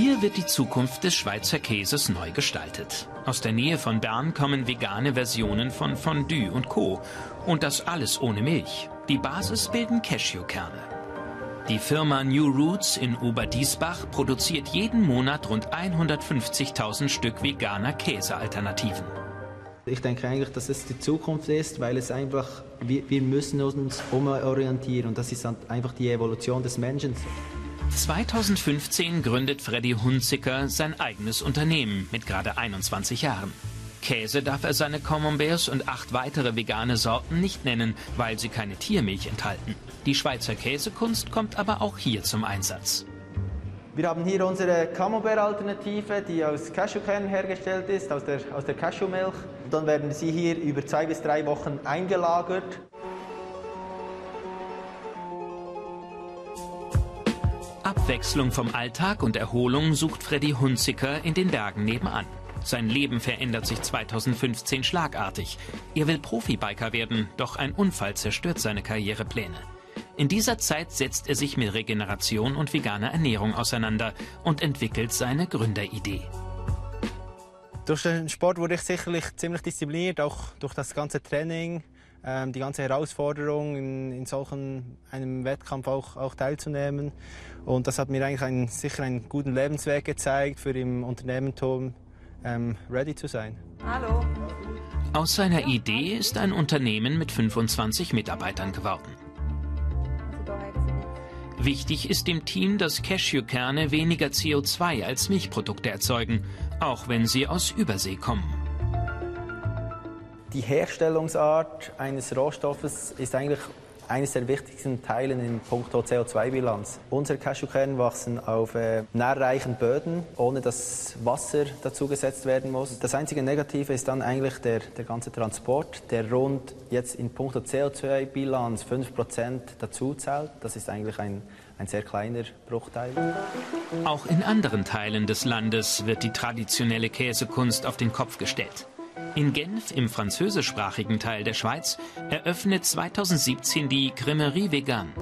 Hier wird die Zukunft des Schweizer Käses neu gestaltet. Aus der Nähe von Bern kommen vegane Versionen von Fondue und Co. Und das alles ohne Milch. Die Basis bilden Cashewkerne. Die Firma New Roots in Oberdiesbach produziert jeden Monat rund 150.000 Stück veganer Käsealternativen. Ich denke eigentlich, dass es die Zukunft ist, weil es einfach, wir, wir müssen uns umorientieren und das ist einfach die Evolution des Menschen. 2015 gründet Freddy Hunziker sein eigenes Unternehmen mit gerade 21 Jahren. Käse darf er seine Camemberts und acht weitere vegane Sorten nicht nennen, weil sie keine Tiermilch enthalten. Die Schweizer Käsekunst kommt aber auch hier zum Einsatz. Wir haben hier unsere Camembert-Alternative, die aus Cashewkernen hergestellt ist, aus der, aus der Cashewmilch. Dann werden sie hier über zwei bis drei Wochen eingelagert. Abwechslung vom Alltag und Erholung sucht Freddy Hunziker in den Bergen nebenan. Sein Leben verändert sich 2015 schlagartig. Er will Profibiker werden, doch ein Unfall zerstört seine Karrierepläne. In dieser Zeit setzt er sich mit Regeneration und veganer Ernährung auseinander und entwickelt seine Gründeridee. Durch den Sport wurde ich sicherlich ziemlich diszipliniert, auch durch das ganze Training, die ganze Herausforderung, in, in solchen einem Wettkampf auch, auch teilzunehmen. Und das hat mir eigentlich einen, sicher einen guten Lebensweg gezeigt, für im Unternehmertum ähm, ready zu sein. Hallo. Aus seiner Idee ist ein Unternehmen mit 25 Mitarbeitern geworden. Wichtig ist dem Team, dass Cashewkerne weniger CO2 als Milchprodukte erzeugen, auch wenn sie aus Übersee kommen. Die Herstellungsart eines Rohstoffes ist eigentlich eines der wichtigsten Teile in puncto CO2-Bilanz. Unsere Cashewkerne wachsen auf äh, nährreichen Böden, ohne dass Wasser dazugesetzt werden muss. Das einzige Negative ist dann eigentlich der, der ganze Transport, der rund jetzt in puncto CO2-Bilanz 5% dazu zahlt. Das ist eigentlich ein, ein sehr kleiner Bruchteil. Auch in anderen Teilen des Landes wird die traditionelle Käsekunst auf den Kopf gestellt. In Genf, im französischsprachigen Teil der Schweiz, eröffnet 2017 die Cremerie Vegan.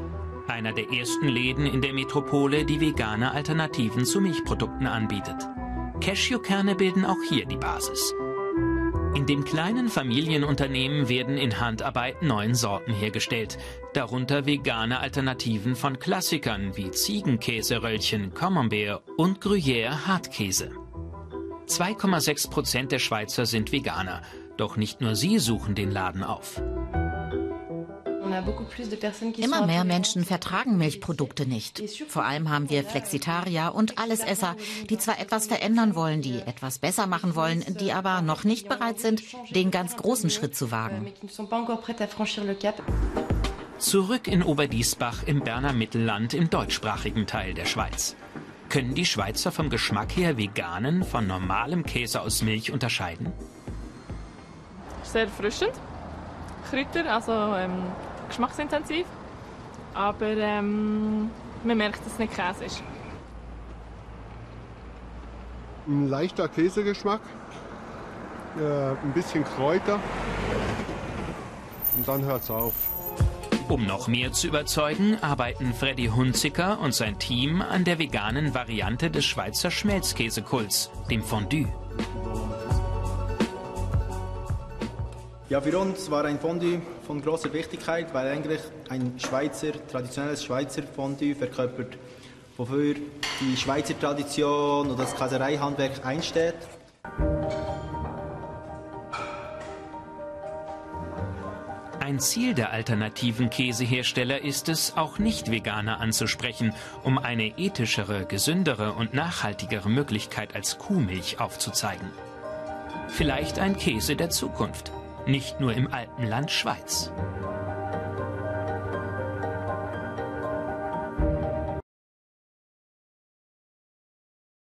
Einer der ersten Läden in der Metropole, die vegane Alternativen zu Milchprodukten anbietet. Cashewkerne bilden auch hier die Basis. In dem kleinen Familienunternehmen werden in Handarbeit neun Sorten hergestellt, darunter vegane Alternativen von Klassikern wie Ziegenkäseröllchen, Camembert und Gruyère Hartkäse. 2,6 Prozent der Schweizer sind Veganer. Doch nicht nur sie suchen den Laden auf. Immer mehr Menschen vertragen Milchprodukte nicht. Vor allem haben wir Flexitarier und Allesesser, die zwar etwas verändern wollen, die etwas besser machen wollen, die aber noch nicht bereit sind, den ganz großen Schritt zu wagen. Zurück in Oberdiesbach im Berner Mittelland im deutschsprachigen Teil der Schweiz. Können die Schweizer vom Geschmack her veganen von normalem Käse aus Milch unterscheiden? Sehr erfrischend. Kräuter, also ähm, geschmacksintensiv. Aber ähm, man merkt, dass es nicht Käse ist. Ein leichter Käsegeschmack, äh, ein bisschen Kräuter und dann hört es auf. Um noch mehr zu überzeugen, arbeiten Freddy Hunziker und sein Team an der veganen Variante des Schweizer Schmelzkäsekults, dem Fondue. Ja, für uns war ein Fondue von großer Wichtigkeit, weil eigentlich ein Schweizer, traditionelles Schweizer Fondue verkörpert, wofür die Schweizer Tradition oder das Käsereihandwerk einsteht. Ein Ziel der alternativen Käsehersteller ist es, auch Nicht-Veganer anzusprechen, um eine ethischere, gesündere und nachhaltigere Möglichkeit als Kuhmilch aufzuzeigen. Vielleicht ein Käse der Zukunft, nicht nur im Alpenland Schweiz.